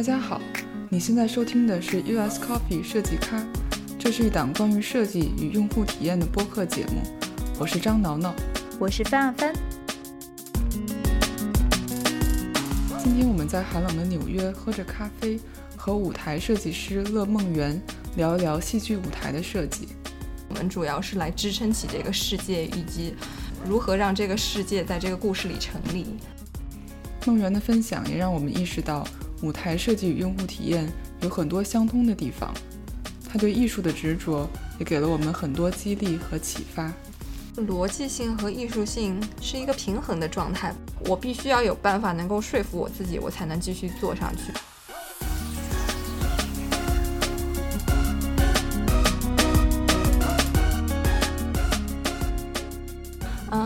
大家好，你现在收听的是 US Coffee 设计咖，这是一档关于设计与用户体验的播客节目。我是张挠挠，我是范啊帆。今天我们在寒冷的纽约喝着咖啡，和舞台设计师乐梦圆聊一聊戏剧舞台的设计。我们主要是来支撑起这个世界，以及如何让这个世界在这个故事里成立。梦圆的分享也让我们意识到，舞台设计与用户体验有很多相通的地方。他对艺术的执着也给了我们很多激励和启发。逻辑性和艺术性是一个平衡的状态，我必须要有办法能够说服我自己，我才能继续做上去。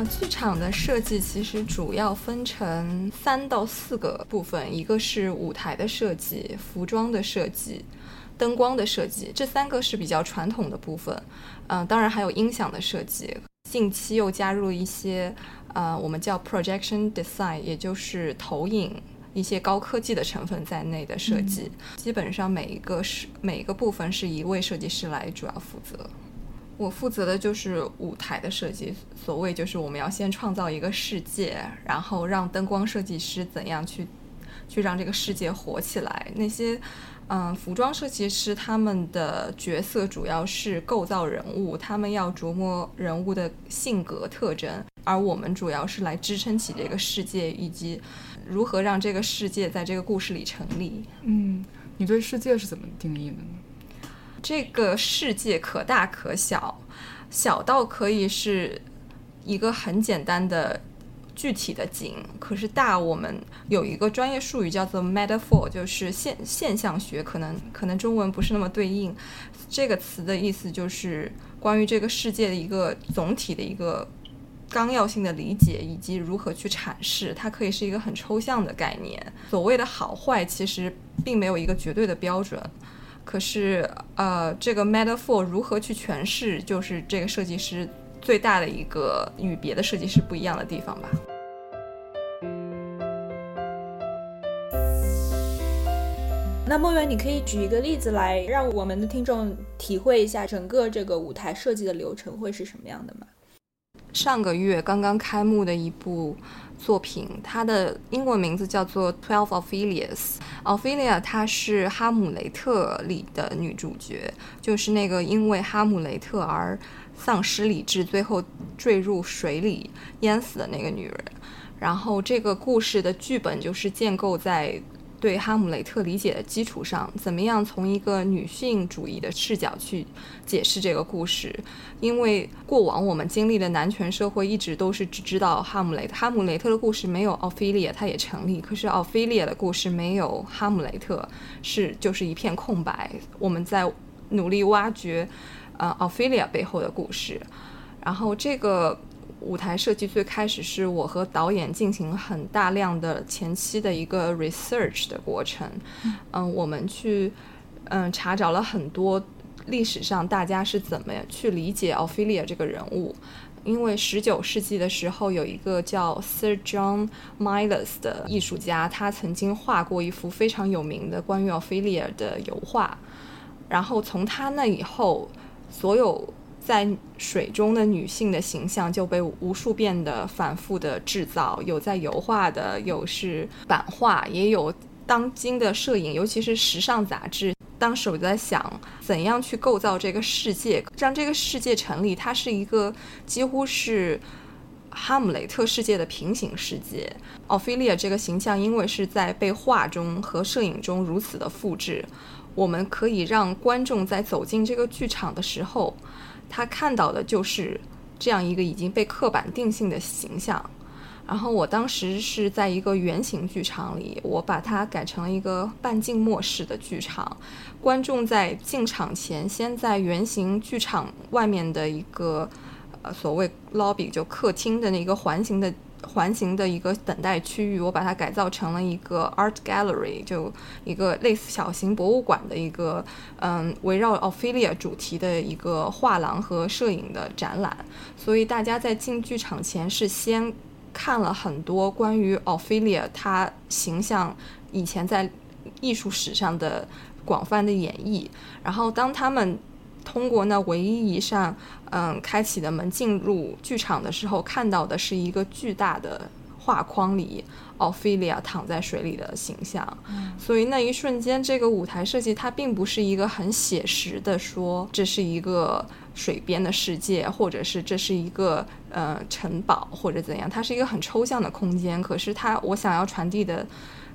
嗯，剧场的设计其实主要分成三到四个部分，一个是舞台的设计、服装的设计、灯光的设计，这三个是比较传统的部分。嗯，当然还有音响的设计，近期又加入一些呃，我们叫 projection design，也就是投影一些高科技的成分在内的设计。基本上每一个是每一个部分是一位设计师来主要负责。我负责的就是舞台的设计，所谓就是我们要先创造一个世界，然后让灯光设计师怎样去，去让这个世界活起来。那些，嗯，服装设计师他们的角色主要是构造人物，他们要琢磨人物的性格特征，而我们主要是来支撑起这个世界，以及如何让这个世界在这个故事里成立。嗯，你对世界是怎么定义的呢？这个世界可大可小，小到可以是一个很简单的具体的景，可是大，我们有一个专业术语叫做 metaphor，就是现现象学，可能可能中文不是那么对应。这个词的意思就是关于这个世界的一个总体的一个纲要性的理解，以及如何去阐释。它可以是一个很抽象的概念。所谓的好坏，其实并没有一个绝对的标准。可是，呃，这个 metaphor 如何去诠释，就是这个设计师最大的一个与别的设计师不一样的地方吧。那梦圆，你可以举一个例子来，让我们的听众体会一下整个这个舞台设计的流程会是什么样的吗？上个月刚刚开幕的一部作品，它的英文名字叫做《Twelve Ophelias》。Ophelia 她是《哈姆雷特》里的女主角，就是那个因为哈姆雷特而丧失理智，最后坠入水里淹死的那个女人。然后这个故事的剧本就是建构在。对哈姆雷特理解的基础上，怎么样从一个女性主义的视角去解释这个故事？因为过往我们经历的男权社会一直都是只知道哈姆雷特，哈姆雷特的故事没有奥菲利亚，它也成立。可是奥菲利亚的故事没有哈姆雷特，是就是一片空白。我们在努力挖掘，呃，奥菲利亚背后的故事。然后这个。舞台设计最开始是我和导演进行很大量的前期的一个 research 的过程，嗯，我们去嗯查找了很多历史上大家是怎么去理解 Ophelia 这个人物，因为十九世纪的时候有一个叫 Sir John Miles 的艺术家，他曾经画过一幅非常有名的关于 Ophelia 的油画，然后从他那以后，所有。在水中的女性的形象就被无数遍的反复的制造，有在油画的，有是版画，也有当今的摄影，尤其是时尚杂志。当时我就在想，怎样去构造这个世界，让这个世界成立？它是一个几乎是哈姆雷特世界的平行世界。奥菲利亚这个形象，因为是在被画中和摄影中如此的复制，我们可以让观众在走进这个剧场的时候。他看到的就是这样一个已经被刻板定性的形象，然后我当时是在一个圆形剧场里，我把它改成了一个半静默式的剧场，观众在进场前先在圆形剧场外面的一个呃所谓 lobby 就客厅的那个环形的。环形的一个等待区域，我把它改造成了一个 art gallery，就一个类似小型博物馆的一个，嗯，围绕 Ophelia 主题的一个画廊和摄影的展览。所以大家在进剧场前是先看了很多关于 Ophelia 她形象以前在艺术史上的广泛的演绎。然后当他们通过那唯一一扇嗯开启的门进入剧场的时候，看到的是一个巨大的画框里。奥菲利亚躺在水里的形象，所以那一瞬间，这个舞台设计它并不是一个很写实的，说这是一个水边的世界，或者是这是一个呃城堡或者怎样，它是一个很抽象的空间。可是它我想要传递的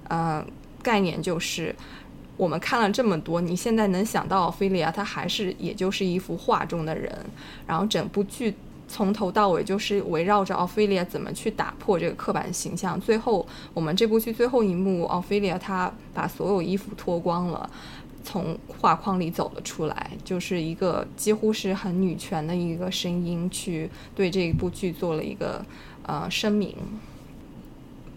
呃概念就是，我们看了这么多，你现在能想到菲利亚，她还是也就是一幅画中的人，然后整部剧。从头到尾就是围绕着奥菲利亚怎么去打破这个刻板形象。最后，我们这部剧最后一幕，奥菲利亚她把所有衣服脱光了，从画框里走了出来，就是一个几乎是很女权的一个声音，去对这一部剧做了一个呃声明。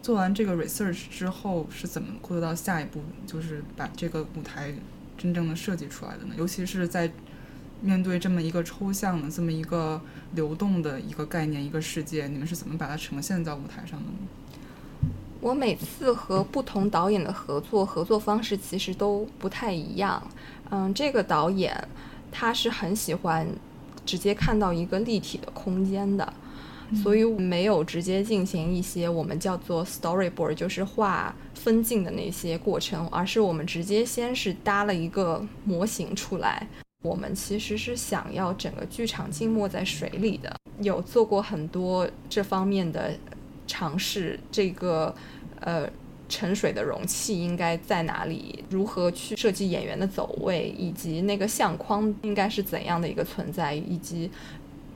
做完这个 research 之后，是怎么过渡到下一步，就是把这个舞台真正的设计出来的呢？尤其是在。面对这么一个抽象的、这么一个流动的一个概念、一个世界，你们是怎么把它呈现在舞台上的呢？我每次和不同导演的合作，合作方式其实都不太一样。嗯，这个导演他是很喜欢直接看到一个立体的空间的，所以没有直接进行一些我们叫做 storyboard，就是画分镜的那些过程，而是我们直接先是搭了一个模型出来。我们其实是想要整个剧场浸没在水里的，有做过很多这方面的尝试。这个呃沉水的容器应该在哪里？如何去设计演员的走位，以及那个相框应该是怎样的一个存在，以及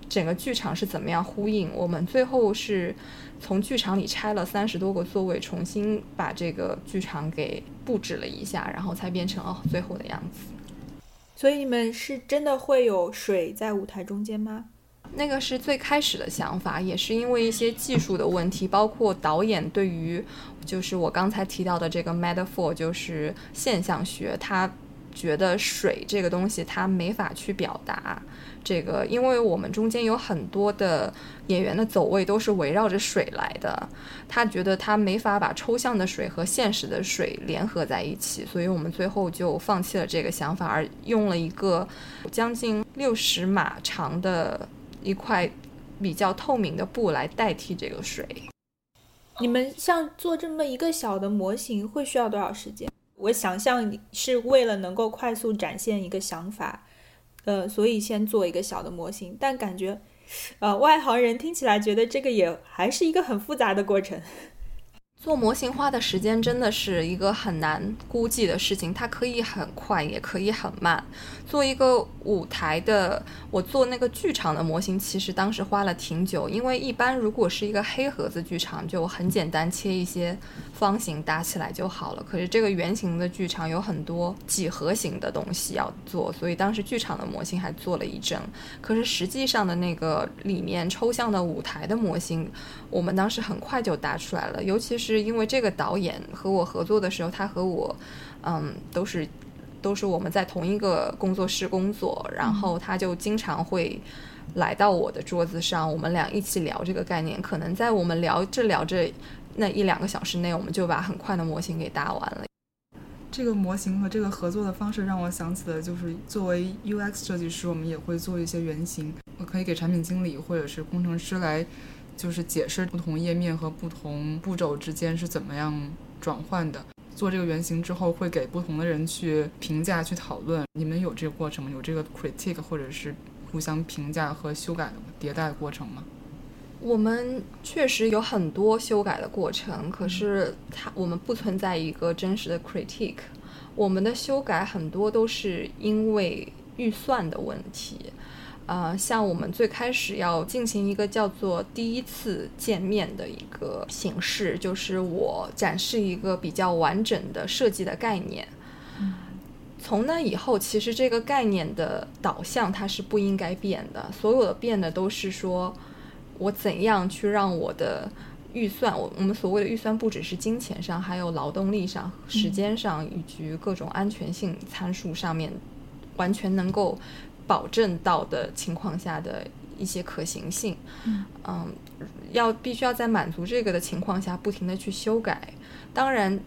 整个剧场是怎么样呼应？我们最后是从剧场里拆了三十多个座位，重新把这个剧场给布置了一下，然后才变成哦最后的样子。所以你们是真的会有水在舞台中间吗？那个是最开始的想法，也是因为一些技术的问题，包括导演对于就是我刚才提到的这个 metaphor，就是现象学，他觉得水这个东西他没法去表达。这个，因为我们中间有很多的演员的走位都是围绕着水来的，他觉得他没法把抽象的水和现实的水联合在一起，所以我们最后就放弃了这个想法，而用了一个将近六十码长的一块比较透明的布来代替这个水。你们像做这么一个小的模型会需要多少时间？我想象是为了能够快速展现一个想法。呃，所以先做一个小的模型，但感觉，呃，外行人听起来觉得这个也还是一个很复杂的过程。做模型花的时间真的是一个很难估计的事情，它可以很快，也可以很慢。做一个舞台的，我做那个剧场的模型，其实当时花了挺久，因为一般如果是一个黑盒子剧场，就很简单，切一些方形搭起来就好了。可是这个圆形的剧场有很多几何形的东西要做，所以当时剧场的模型还做了一阵。可是实际上的那个里面抽象的舞台的模型，我们当时很快就搭出来了，尤其是。是因为这个导演和我合作的时候，他和我，嗯，都是都是我们在同一个工作室工作，然后他就经常会来到我的桌子上，我们俩一起聊这个概念。可能在我们聊着聊着那一两个小时内，我们就把很快的模型给搭完了。这个模型和这个合作的方式让我想起了，就是作为 UX 设计师，我们也会做一些原型，我可以给产品经理或者是工程师来。就是解释不同页面和不同步骤之间是怎么样转换的。做这个原型之后，会给不同的人去评价、去讨论。你们有这个过程吗？有这个 critique 或者是互相评价和修改迭代的过程吗？我们确实有很多修改的过程，可是它我们不存在一个真实的 critique。我们的修改很多都是因为预算的问题。呃，像我们最开始要进行一个叫做第一次见面的一个形式，就是我展示一个比较完整的设计的概念。从那以后，其实这个概念的导向它是不应该变的，所有的变的都是说我怎样去让我的预算，我我们所谓的预算不只是金钱上，还有劳动力上、时间上以及各种安全性参数上面，完全能够。保证到的情况下的一些可行性，嗯，要必须要在满足这个的情况下不停的去修改。当然，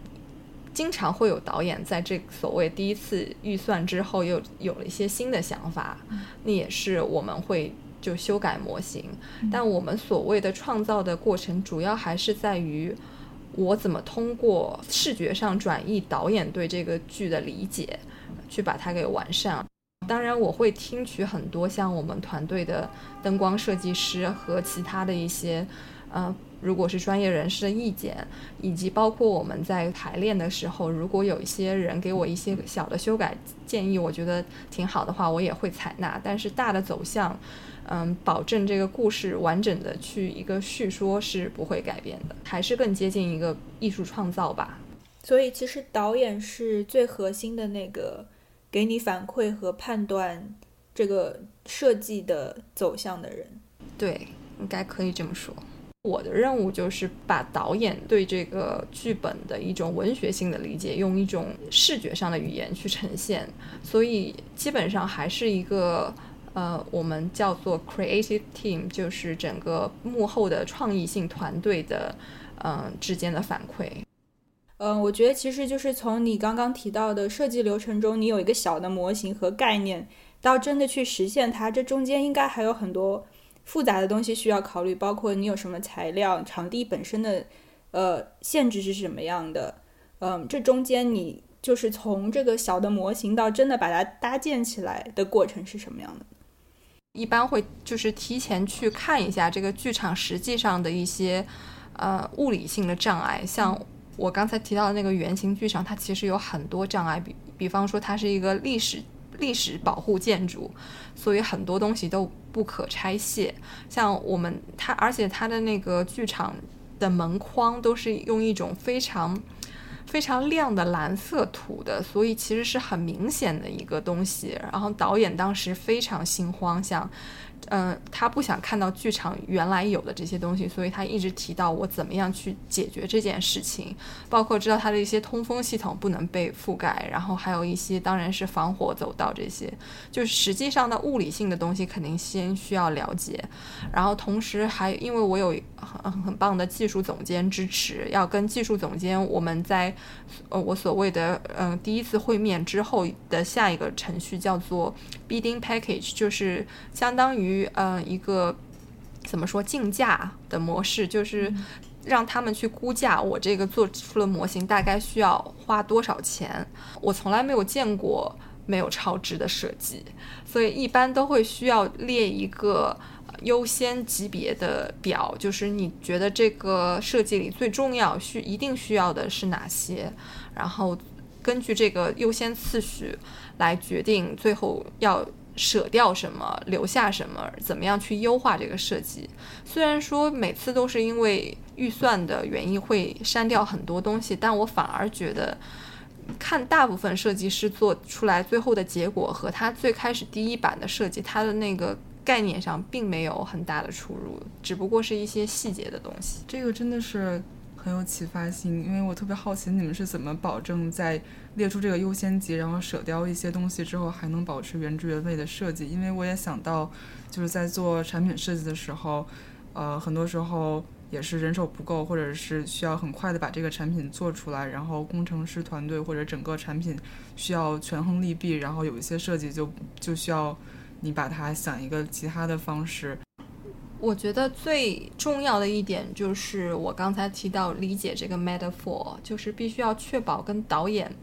经常会有导演在这所谓第一次预算之后，又有了一些新的想法，那也是我们会就修改模型。但我们所谓的创造的过程，主要还是在于我怎么通过视觉上转移导演对这个剧的理解，去把它给完善。当然，我会听取很多像我们团队的灯光设计师和其他的一些，呃。如果是专业人士的意见，以及包括我们在排练的时候，如果有一些人给我一些小的修改建议，我觉得挺好的话，我也会采纳。但是大的走向，嗯，保证这个故事完整的去一个叙说是不会改变的，还是更接近一个艺术创造吧。所以其实导演是最核心的那个，给你反馈和判断这个设计的走向的人。对，应该可以这么说。我的任务就是把导演对这个剧本的一种文学性的理解，用一种视觉上的语言去呈现。所以基本上还是一个呃，我们叫做 creative team，就是整个幕后的创意性团队的嗯之间的反馈。嗯，我觉得其实就是从你刚刚提到的设计流程中，你有一个小的模型和概念，到真的去实现它，这中间应该还有很多。复杂的东西需要考虑，包括你有什么材料，场地本身的，呃，限制是什么样的，嗯，这中间你就是从这个小的模型到真的把它搭建起来的过程是什么样的？一般会就是提前去看一下这个剧场实际上的一些，呃，物理性的障碍，像我刚才提到的那个圆形剧场，它其实有很多障碍，比比方说它是一个历史。历史保护建筑，所以很多东西都不可拆卸。像我们它，而且它的那个剧场的门框都是用一种非常非常亮的蓝色涂的，所以其实是很明显的一个东西。然后导演当时非常心慌，想。嗯，他不想看到剧场原来有的这些东西，所以他一直提到我怎么样去解决这件事情，包括知道他的一些通风系统不能被覆盖，然后还有一些当然是防火走道这些，就是实际上的物理性的东西肯定先需要了解，然后同时还因为我有很很棒的技术总监支持，要跟技术总监我们在呃我所谓的嗯第一次会面之后的下一个程序叫做 bidding package，就是相当于。于呃一个怎么说竞价的模式，就是让他们去估价我这个做出了模型大概需要花多少钱。我从来没有见过没有超支的设计，所以一般都会需要列一个优先级别的表，就是你觉得这个设计里最重要需一定需要的是哪些，然后根据这个优先次序来决定最后要。舍掉什么，留下什么，怎么样去优化这个设计？虽然说每次都是因为预算的原因会删掉很多东西，但我反而觉得，看大部分设计师做出来最后的结果和他最开始第一版的设计，他的那个概念上并没有很大的出入，只不过是一些细节的东西。这个真的是。很有启发性，因为我特别好奇你们是怎么保证在列出这个优先级，然后舍掉一些东西之后，还能保持原汁原味的设计。因为我也想到，就是在做产品设计的时候，呃，很多时候也是人手不够，或者是需要很快的把这个产品做出来，然后工程师团队或者整个产品需要权衡利弊，然后有一些设计就就需要你把它想一个其他的方式。我觉得最重要的一点就是我刚才提到理解这个 metaphor，就是必须要确保跟导演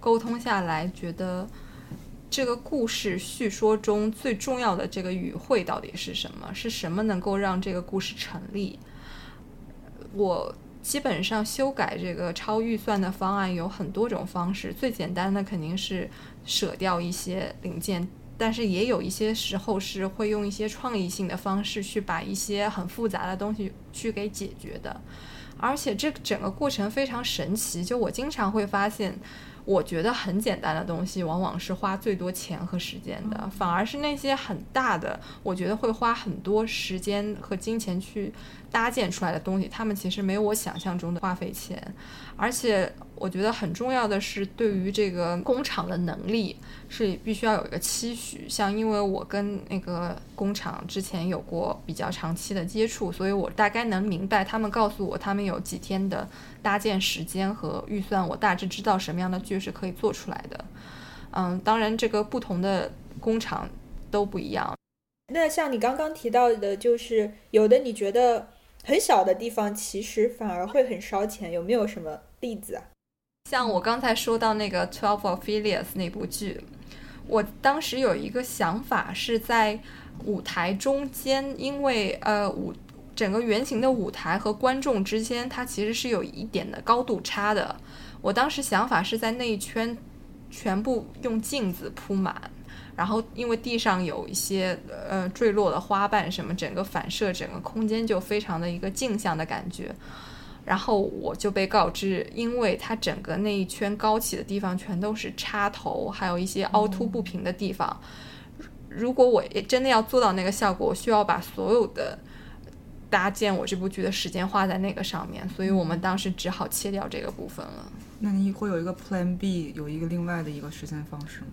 沟通下来，觉得这个故事叙说中最重要的这个语汇到底是什么？是什么能够让这个故事成立？我基本上修改这个超预算的方案有很多种方式，最简单的肯定是舍掉一些零件。但是也有一些时候是会用一些创意性的方式去把一些很复杂的东西去给解决的，而且这整个过程非常神奇。就我经常会发现，我觉得很简单的东西，往往是花最多钱和时间的，反而是那些很大的，我觉得会花很多时间和金钱去搭建出来的东西，他们其实没有我想象中的花费钱。而且我觉得很重要的是对于这个工厂的能力是必须要有一个期许。像因为我跟那个工厂之前有过比较长期的接触，所以我大概能明白他们告诉我他们有几天的搭建时间和预算，我大致知道什么样的剧是可以做出来的。嗯，当然这个不同的工厂都不一样。那像你刚刚提到的，就是有的你觉得很小的地方，其实反而会很烧钱，有没有什么例子啊？像我刚才说到那个《Twelve of Phileas》那部剧，我当时有一个想法是在舞台中间，因为呃舞整个圆形的舞台和观众之间，它其实是有一点的高度差的。我当时想法是在那一圈全部用镜子铺满，然后因为地上有一些呃坠落的花瓣什么，整个反射整个空间就非常的一个镜像的感觉。然后我就被告知，因为它整个那一圈高起的地方全都是插头，还有一些凹凸不平的地方。如果我也真的要做到那个效果，我需要把所有的搭建我这部剧的时间花在那个上面，所以我们当时只好切掉这个部分了。那你会有一个 Plan B，有一个另外的一个实现方式吗？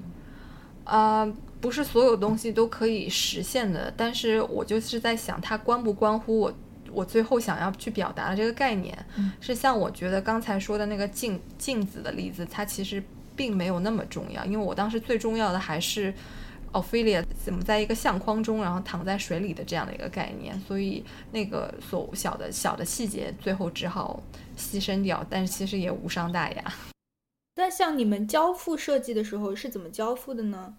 呃，不是所有东西都可以实现的，但是我就是在想，它关不关乎我。我最后想要去表达的这个概念，是像我觉得刚才说的那个镜镜子的例子，它其实并没有那么重要，因为我当时最重要的还是 Ophelia 怎么在一个相框中，然后躺在水里的这样的一个概念，所以那个所小的小的细节最后只好牺牲掉，但是其实也无伤大雅。那像你们交付设计的时候是怎么交付的呢？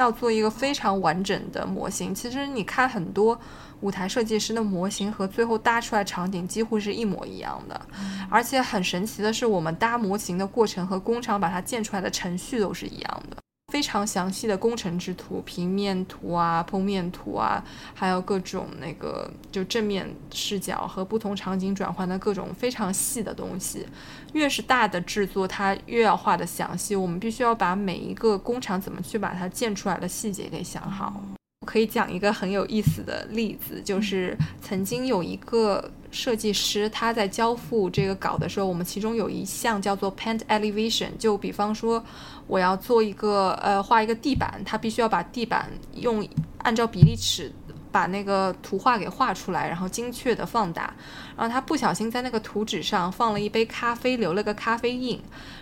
要做一个非常完整的模型，其实你看很多。舞台设计师的模型和最后搭出来场景几乎是一模一样的，而且很神奇的是，我们搭模型的过程和工厂把它建出来的程序都是一样的，非常详细的工程制图、平面图啊、剖面图啊，还有各种那个就正面视角和不同场景转换的各种非常细的东西。越是大的制作，它越要画的详细。我们必须要把每一个工厂怎么去把它建出来的细节给想好。可以讲一个很有意思的例子，就是曾经有一个设计师，他在交付这个稿的时候，我们其中有一项叫做 paint elevation，就比方说我要做一个呃画一个地板，他必须要把地板用按照比例尺把那个图画给画出来，然后精确的放大，然后他不小心在那个图纸上放了一杯咖啡，留了个咖啡印，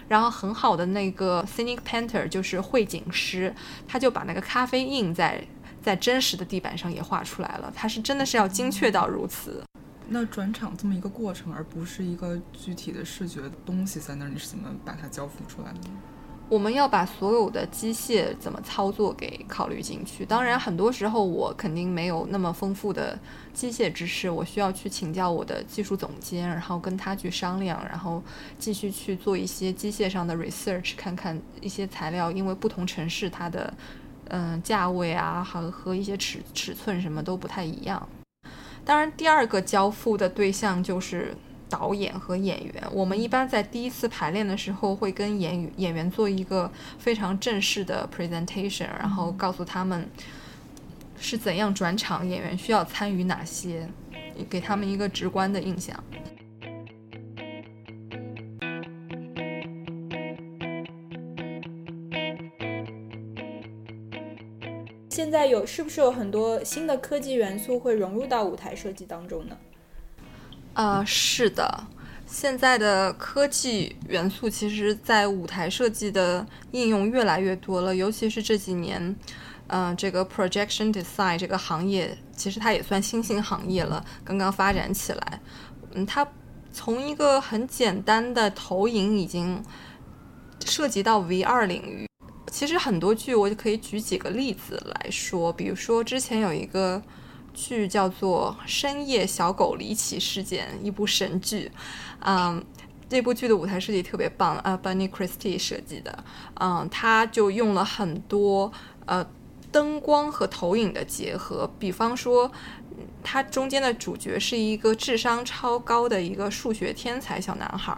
然后很好的那个 scenic painter 就是绘景师，他就把那个咖啡印在。在真实的地板上也画出来了，它是真的是要精确到如此。那转场这么一个过程，而不是一个具体的视觉东西在那儿，你是怎么把它交付出来的？我们要把所有的机械怎么操作给考虑进去。当然，很多时候我肯定没有那么丰富的机械知识，我需要去请教我的技术总监，然后跟他去商量，然后继续去做一些机械上的 research，看看一些材料，因为不同城市它的。嗯，价位啊，和和一些尺尺寸什么都不太一样。当然，第二个交付的对象就是导演和演员。我们一般在第一次排练的时候，会跟演演员做一个非常正式的 presentation，然后告诉他们是怎样转场，演员需要参与哪些，给他们一个直观的印象。现在有是不是有很多新的科技元素会融入到舞台设计当中呢？啊，是的，现在的科技元素其实，在舞台设计的应用越来越多了，尤其是这几年，嗯，这个 projection design 这个行业其实它也算新兴行业了，刚刚发展起来。嗯，它从一个很简单的投影已经涉及到 VR 领域。其实很多剧，我就可以举几个例子来说。比如说，之前有一个剧叫做《深夜小狗离奇事件》，一部神剧。嗯，这部剧的舞台设计特别棒，呃，Bunny Christie 设计的。嗯，他就用了很多呃灯光和投影的结合，比方说。它中间的主角是一个智商超高的一个数学天才小男孩，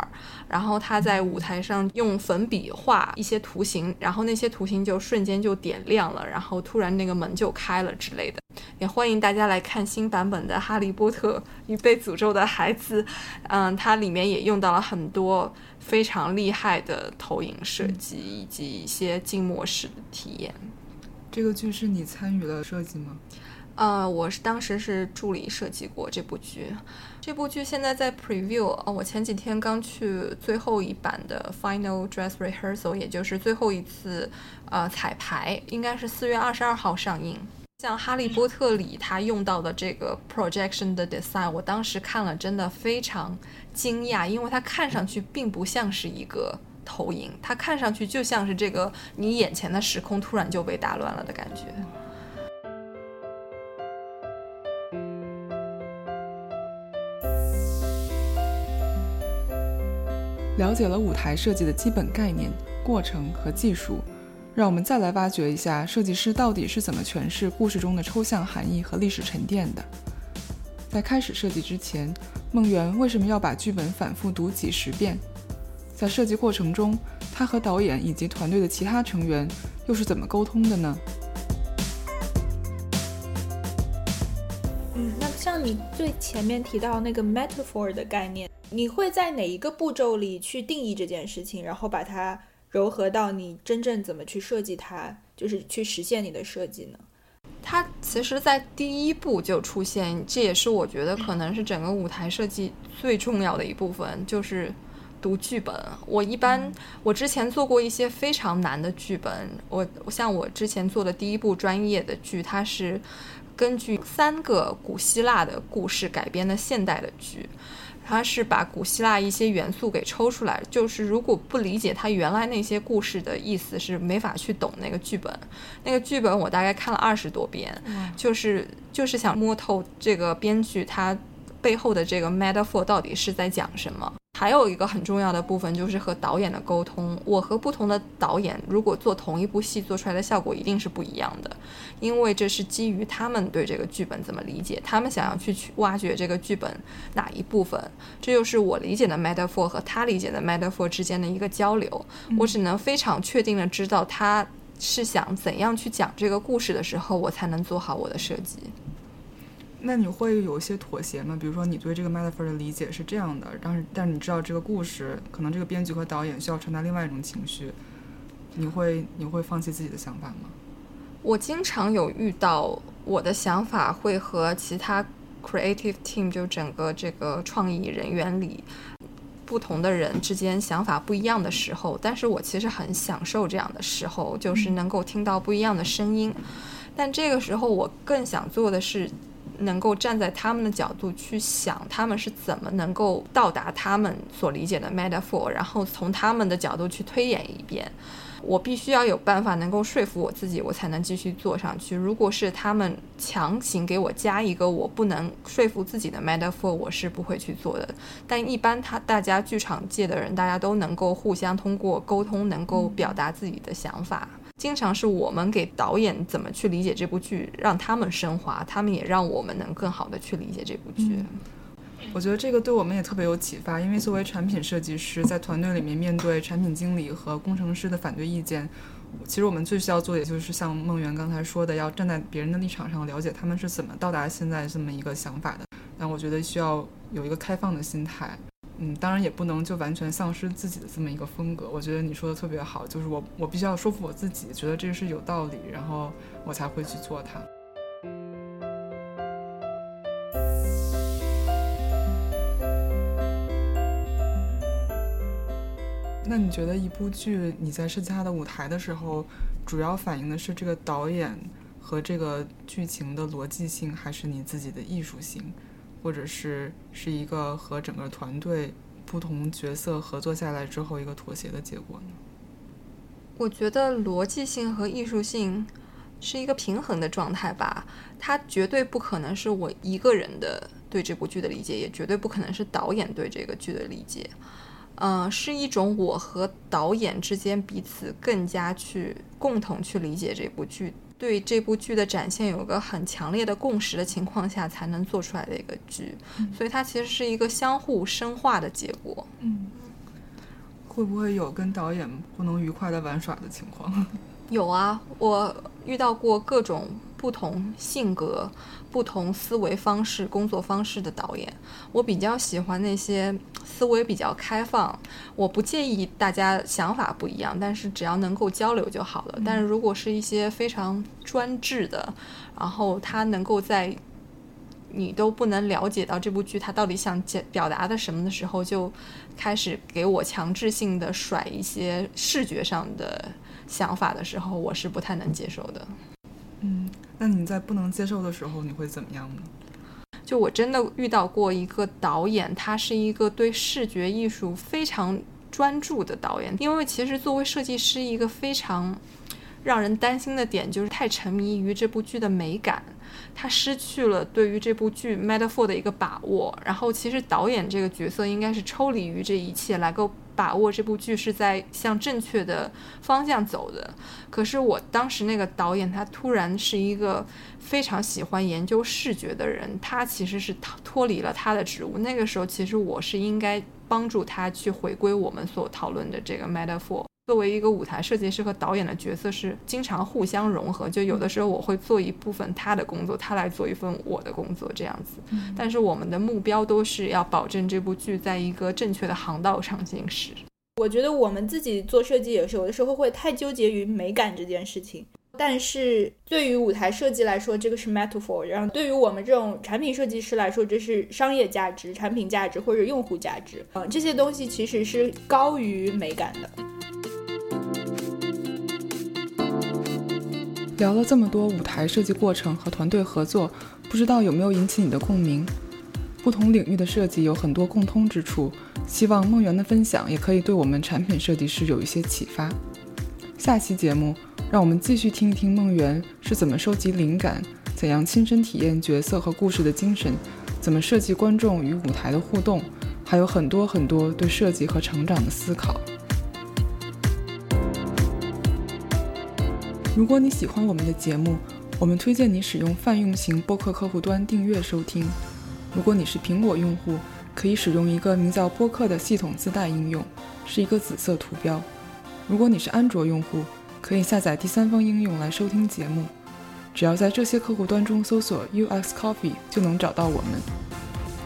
然后他在舞台上用粉笔画一些图形，然后那些图形就瞬间就点亮了，然后突然那个门就开了之类的。也欢迎大家来看新版本的《哈利波特与被诅咒的孩子》，嗯，它里面也用到了很多非常厉害的投影设计以及一些静默式的体验。这个剧是你参与了设计吗？呃，我是当时是助理设计过这部剧，这部剧现在在 preview。呃，我前几天刚去最后一版的 final dress rehearsal，也就是最后一次呃彩排，应该是四月二十二号上映。像《哈利波特》里他用到的这个 projection 的 design，我当时看了真的非常惊讶，因为它看上去并不像是一个投影，它看上去就像是这个你眼前的时空突然就被打乱了的感觉。了解了舞台设计的基本概念、过程和技术，让我们再来挖掘一下设计师到底是怎么诠释故事中的抽象含义和历史沉淀的。在开始设计之前，梦圆为什么要把剧本反复读几十遍？在设计过程中，他和导演以及团队的其他成员又是怎么沟通的呢？像你最前面提到那个 metaphor 的概念。你会在哪一个步骤里去定义这件事情，然后把它糅合到你真正怎么去设计它，就是去实现你的设计呢？它其实，在第一步就出现，这也是我觉得可能是整个舞台设计最重要的一部分，就是读剧本。我一般，我之前做过一些非常难的剧本，我像我之前做的第一部专业的剧，它是根据三个古希腊的故事改编的现代的剧。它是把古希腊一些元素给抽出来，就是如果不理解它原来那些故事的意思，是没法去懂那个剧本。那个剧本我大概看了二十多遍，就是就是想摸透这个编剧他背后的这个 metaphor 到底是在讲什么。还有一个很重要的部分就是和导演的沟通。我和不同的导演如果做同一部戏，做出来的效果一定是不一样的，因为这是基于他们对这个剧本怎么理解，他们想要去去挖掘这个剧本哪一部分。这就是我理解的 metaphor 和他理解的 metaphor 之间的一个交流。我只能非常确定的知道他是想怎样去讲这个故事的时候，我才能做好我的设计。那你会有一些妥协吗？比如说，你对这个 metaphor 的理解是这样的，但是但是你知道这个故事可能这个编剧和导演需要传达另外一种情绪，你会你会放弃自己的想法吗？我经常有遇到我的想法会和其他 creative team 就整个这个创意人员里不同的人之间想法不一样的时候，但是我其实很享受这样的时候，就是能够听到不一样的声音。但这个时候我更想做的是。能够站在他们的角度去想，他们是怎么能够到达他们所理解的 metaphor，然后从他们的角度去推演一遍。我必须要有办法能够说服我自己，我才能继续做上去。如果是他们强行给我加一个我不能说服自己的 metaphor，我是不会去做的。但一般他大家剧场界的人，大家都能够互相通过沟通，能够表达自己的想法。经常是我们给导演怎么去理解这部剧，让他们升华，他们也让我们能更好的去理解这部剧。我觉得这个对我们也特别有启发，因为作为产品设计师，在团队里面面对产品经理和工程师的反对意见，其实我们最需要做，的，也就是像梦圆刚才说的，要站在别人的立场上，了解他们是怎么到达现在这么一个想法的。但我觉得需要有一个开放的心态。嗯，当然也不能就完全丧失自己的这么一个风格。我觉得你说的特别好，就是我我必须要说服我自己，觉得这是有道理，然后我才会去做它。那你觉得一部剧你在设计它的舞台的时候，主要反映的是这个导演和这个剧情的逻辑性，还是你自己的艺术性？或者是是一个和整个团队不同角色合作下来之后一个妥协的结果呢？我觉得逻辑性和艺术性是一个平衡的状态吧。它绝对不可能是我一个人的对这部剧的理解，也绝对不可能是导演对这个剧的理解。嗯，是一种我和导演之间彼此更加去共同去理解这部剧对这部剧的展现有个很强烈的共识的情况下才能做出来的一个剧，所以它其实是一个相互深化的结果。嗯，会不会有跟导演不能愉快的玩耍的情况？有啊，我遇到过各种不同性格、不同思维方式、工作方式的导演。我比较喜欢那些思维比较开放，我不介意大家想法不一样，但是只要能够交流就好了。但是如果是一些非常专制的，然后他能够在你都不能了解到这部剧他到底想表表达的什么的时候，就开始给我强制性的甩一些视觉上的。想法的时候，我是不太能接受的。那你在不能接受的时候，你会怎么样呢？就我真的遇到过一个导演，他是一个对视觉艺术非常专注的导演。因为其实作为设计师，一个非常让人担心的点就是太沉迷于这部剧的美感，他失去了对于这部剧 metaphor 的一个把握。然后，其实导演这个角色应该是抽离于这一切来够。把握这部剧是在向正确的方向走的，可是我当时那个导演他突然是一个非常喜欢研究视觉的人，他其实是脱离了他的职务。那个时候其实我是应该帮助他去回归我们所讨论的这个 metaphor。作为一个舞台设计师和导演的角色是经常互相融合，就有的时候我会做一部分他的工作，他来做一份我的工作这样子。但是我们的目标都是要保证这部剧在一个正确的航道上行驶。我觉得我们自己做设计也是有的时候会太纠结于美感这件事情，但是对于舞台设计来说，这个是 metaphor；然后对于我们这种产品设计师来说，这是商业价值、产品价值或者用户价值。嗯，这些东西其实是高于美感的。聊了这么多舞台设计过程和团队合作，不知道有没有引起你的共鸣？不同领域的设计有很多共通之处，希望梦圆的分享也可以对我们产品设计师有一些启发。下期节目，让我们继续听一听梦圆是怎么收集灵感，怎样亲身体验角色和故事的精神，怎么设计观众与舞台的互动，还有很多很多对设计和成长的思考。如果你喜欢我们的节目，我们推荐你使用泛用型播客客户端订阅收听。如果你是苹果用户，可以使用一个名叫播客的系统自带应用，是一个紫色图标。如果你是安卓用户，可以下载第三方应用来收听节目。只要在这些客户端中搜索 UX Coffee，就能找到我们。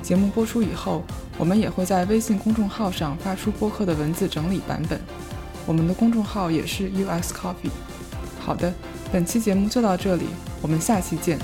节目播出以后，我们也会在微信公众号上发出播客的文字整理版本。我们的公众号也是 UX Coffee。好的，本期节目就到这里，我们下期见。